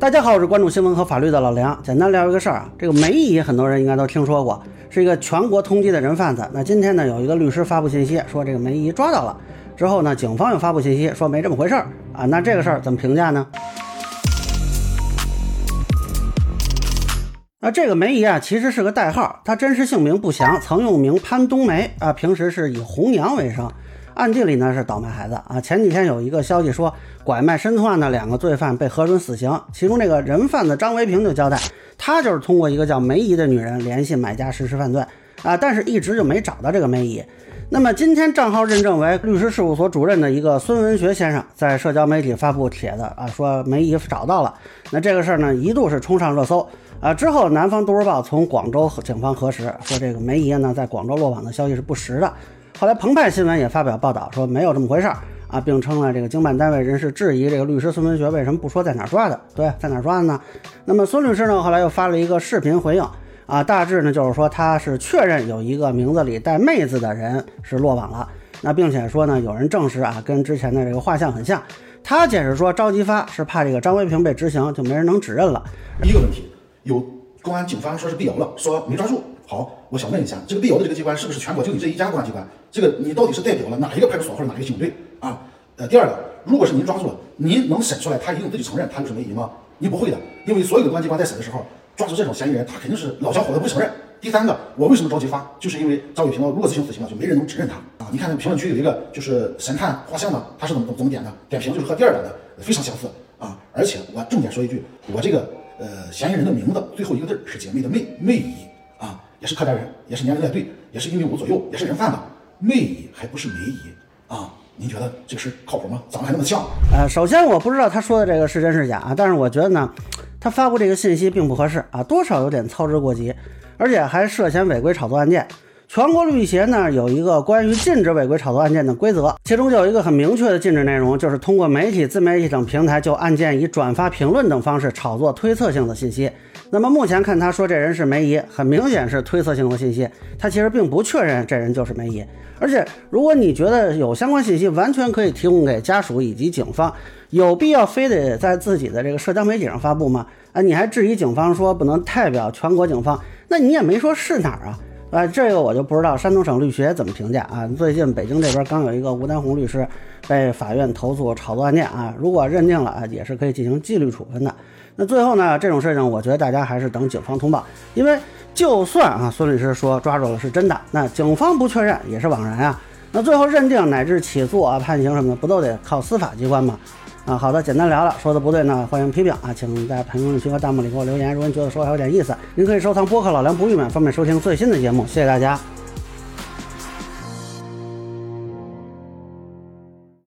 大家好，我是关注新闻和法律的老梁。简单聊一个事儿啊，这个梅姨很多人应该都听说过，是一个全国通缉的人贩子。那今天呢，有一个律师发布信息说这个梅姨抓到了，之后呢，警方又发布信息说没这么回事儿啊。那这个事儿怎么评价呢？那这个梅姨啊，其实是个代号，她真实姓名不详，曾用名潘冬梅啊，平时是以红娘为生。暗地里呢是倒卖孩子啊！前几天有一个消息说，拐卖申通案的两个罪犯被核准死刑，其中这个人贩子张维平就交代，他就是通过一个叫梅姨的女人联系买家实施犯罪啊，但是一直就没找到这个梅姨。那么今天账号认证为律师事务所主任的一个孙文学先生，在社交媒体发布帖子啊，说梅姨找到了。那这个事儿呢，一度是冲上热搜啊。之后南方都市报从广州警方核实，说这个梅姨呢在广州落网的消息是不实的。后来，澎湃新闻也发表报道说没有这么回事儿啊，并称呢这个经办单位人士质疑这个律师孙文学为什么不说在哪抓的？对，在哪抓的呢？那么孙律师呢后来又发了一个视频回应啊，大致呢就是说他是确认有一个名字里带妹子的人是落网了，那并且说呢有人证实啊跟之前的这个画像很像。他解释说着急发是怕这个张维平被执行就没人能指认了。第一个问题，有公安警方说是辟谣了，说没抓住。好，我想问一下，这个辟谣的这个机关是不是全国就你这一家公安机关？这个你到底是代表了哪一个派出所或者哪一个警队啊？呃，第二个，如果是您抓住了，您能审出来他一定自己承认他就是梅姨吗？你不会的，因为所有的公安机关在审的时候，抓住这种嫌疑人，他肯定是老小伙子不承认。第三个，我为什么着急发？就是因为张伟平如果执行死刑了，就没人能指认他啊！你看评论区有一个就是神探画像的，他是怎么怎么点的？点评就是和第二版的非常相似啊！而且我重点说一句，我这个呃嫌疑人的名字最后一个字是姐妹的妹妹姨。啊也是客家人，也是年龄在对，也是一米五左右，也是人贩子，魅姨还不是梅姨啊？您觉得这个事靠谱吗？长得还那么像？呃，首先我不知道他说的这个是真是假啊，但是我觉得呢，他发布这个信息并不合适啊，多少有点操之过急，而且还涉嫌违规炒作案件。全国律协呢有一个关于禁止违规炒作案件的规则，其中就有一个很明确的禁止内容，就是通过媒体、自媒体等平台就案件以转发、评论等方式炒作推测性的信息。那么目前看他说这人是梅姨，很明显是推测性的信息，他其实并不确认这人就是梅姨。而且如果你觉得有相关信息，完全可以提供给家属以及警方，有必要非得在自己的这个社交媒体上发布吗？啊，你还质疑警方说不能代表全国警方，那你也没说是哪儿啊？啊，这个我就不知道山东省律协怎么评价啊。最近北京这边刚有一个吴丹红律师被法院投诉炒作案件啊，如果认定了啊，也是可以进行纪律处分的。那最后呢，这种事情我觉得大家还是等警方通报，因为就算啊孙律师说抓住了是真的，那警方不确认也是枉然啊。那最后认定乃至起诉啊判刑什么的，不都得靠司法机关吗？啊，好的，简单聊聊，说的不对呢，欢迎批评啊，请在评论区和弹幕里给我留言。如果您觉得说还有点意思，您可以收藏播客老梁不郁闷，方便收听最新的节目。谢谢大家。